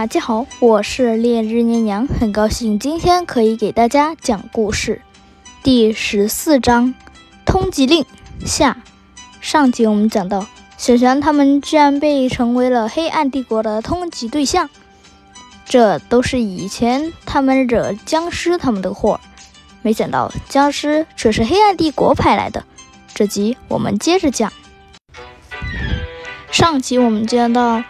大家好，我是烈日娘娘，很高兴今天可以给大家讲故事。第十四章，通缉令下。上集我们讲到，小翔他们居然被成为了黑暗帝国的通缉对象，这都是以前他们惹僵尸他们的祸，没想到僵尸却是黑暗帝国派来的。这集我们接着讲。上集我们讲到。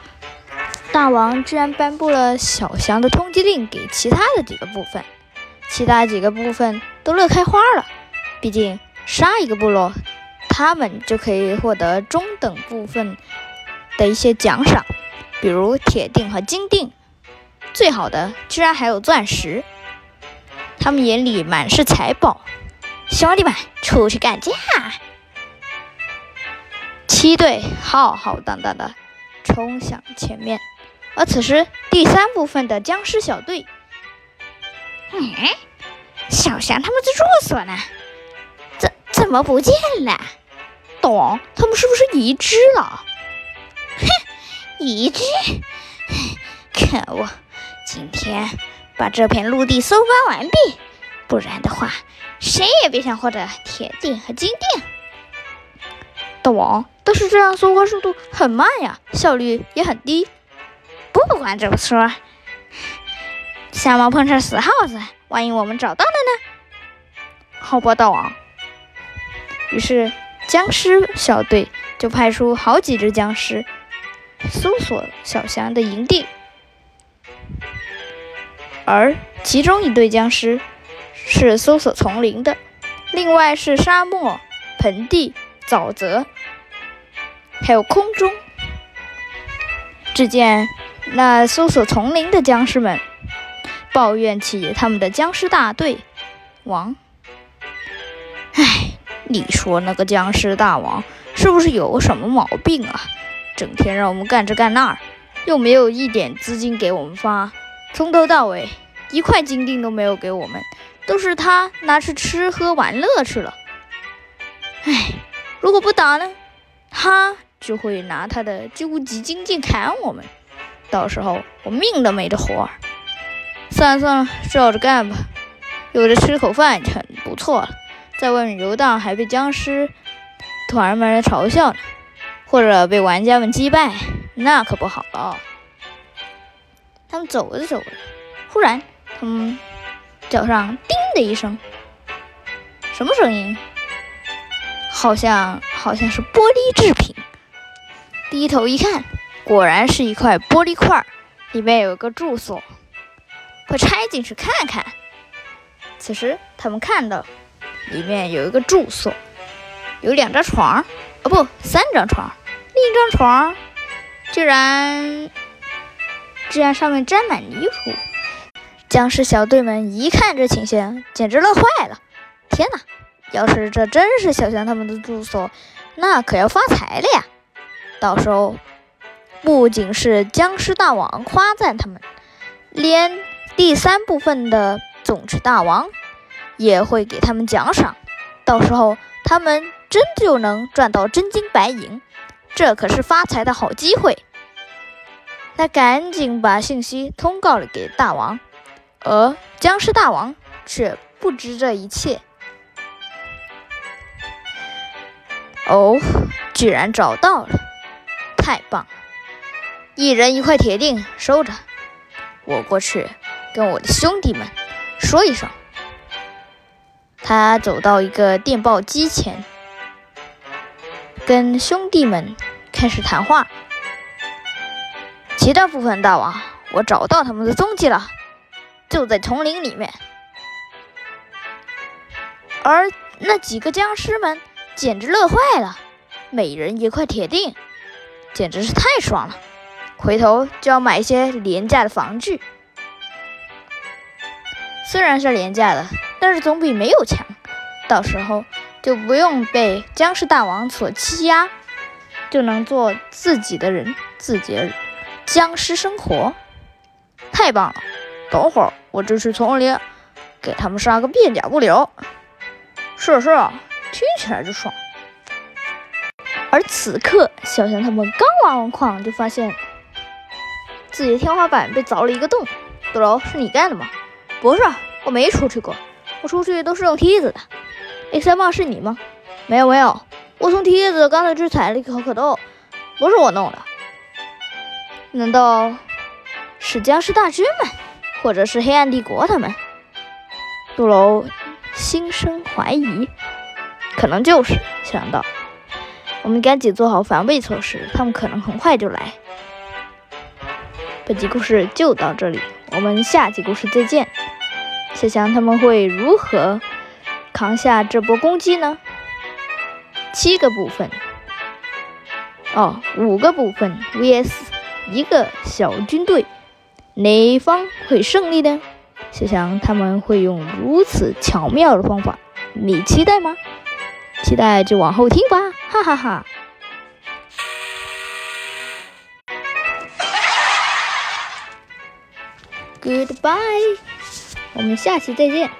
大王居然颁布了小祥的通缉令给其他的几个部分，其他几个部分都乐开花了。毕竟杀一个部落，他们就可以获得中等部分的一些奖赏，比如铁锭和金锭，最好的居然还有钻石。他们眼里满是财宝，兄弟们出去干架！七队浩浩荡荡的冲向前面。而此时，第三部分的僵尸小队，嗯，小翔他们的住所呢？怎怎么不见了？大王，他们是不是移植了？哼，移植！可恶，今天把这片陆地搜刮完毕，不然的话，谁也别想获得铁锭和金锭。大王，但是这样搜刮速度很慢呀，效率也很低。不管怎么说，瞎猫碰上死耗子，万一我们找到了呢？好吧，大王。于是僵尸小队就派出好几只僵尸搜索小翔的营地，而其中一队僵尸是搜索丛林的，另外是沙漠、盆地、沼泽，还有空中。只见。那搜索丛林的僵尸们抱怨起他们的僵尸大队王：“哎，你说那个僵尸大王是不是有什么毛病啊？整天让我们干这干那，又没有一点资金给我们发，从头到尾一块金锭都没有给我们，都是他拿去吃喝玩乐去了。哎，如果不打呢，他就会拿他的究极金剑砍我们。”到时候我命都没得活，算了算了，照着干吧，有着吃口饭就很不错了。在外面游荡还被僵尸团们嘲笑呢，或者被玩家们击败，那可不好了。他们走着走着，忽然，他们脚上“叮”的一声，什么声音？好像好像是玻璃制品。低头一看。果然是一块玻璃块，里面有个住所，快拆进去看看。此时他们看到，里面有一个住所，有两张床，哦不，三张床，另一张床居然居然上面沾满泥土。僵尸小队们一看这情形，简直乐坏了！天哪，要是这真是小强他们的住所，那可要发财了呀！到时候。不仅是僵尸大王夸赞他们，连第三部分的总持大王也会给他们奖赏。到时候他们真就能赚到真金白银，这可是发财的好机会。他赶紧把信息通告了给大王，而僵尸大王却不知这一切。哦，居然找到了，太棒了！一人一块铁锭，收着。我过去跟我的兄弟们说一声。他走到一个电报机前，跟兄弟们开始谈话。其他部分大王，我找到他们的踪迹了，就在丛林里面。而那几个僵尸们简直乐坏了，每人一块铁锭，简直是太爽了。回头就要买一些廉价的防具，虽然是廉价的，但是总比没有强。到时候就不用被僵尸大王所欺压，就能做自己的人，自己的僵尸生活，太棒了！等会儿我就去丛林给他们杀个片甲不留。是是，听起来就爽。而此刻，小强他们刚挖完矿，就发现。自己的天花板被凿了一个洞。杜楼，是你干的吗？不是，我没出去过，我出去都是用梯子的。A 三棒是你吗？没有没有，我从梯子刚才去采了一颗可豆，不是我弄的。难道是僵尸大军们，或者是黑暗帝国他们？杜楼心生怀疑，可能就是想到，我们赶紧做好防备措施，他们可能很快就来。本集故事就到这里，我们下集故事再见。小强他们会如何扛下这波攻击呢？七个部分，哦，五个部分 vs 一个小军队，哪方会胜利呢？小强他们会用如此巧妙的方法，你期待吗？期待就往后听吧，哈哈哈。Goodbye，我们下期再见。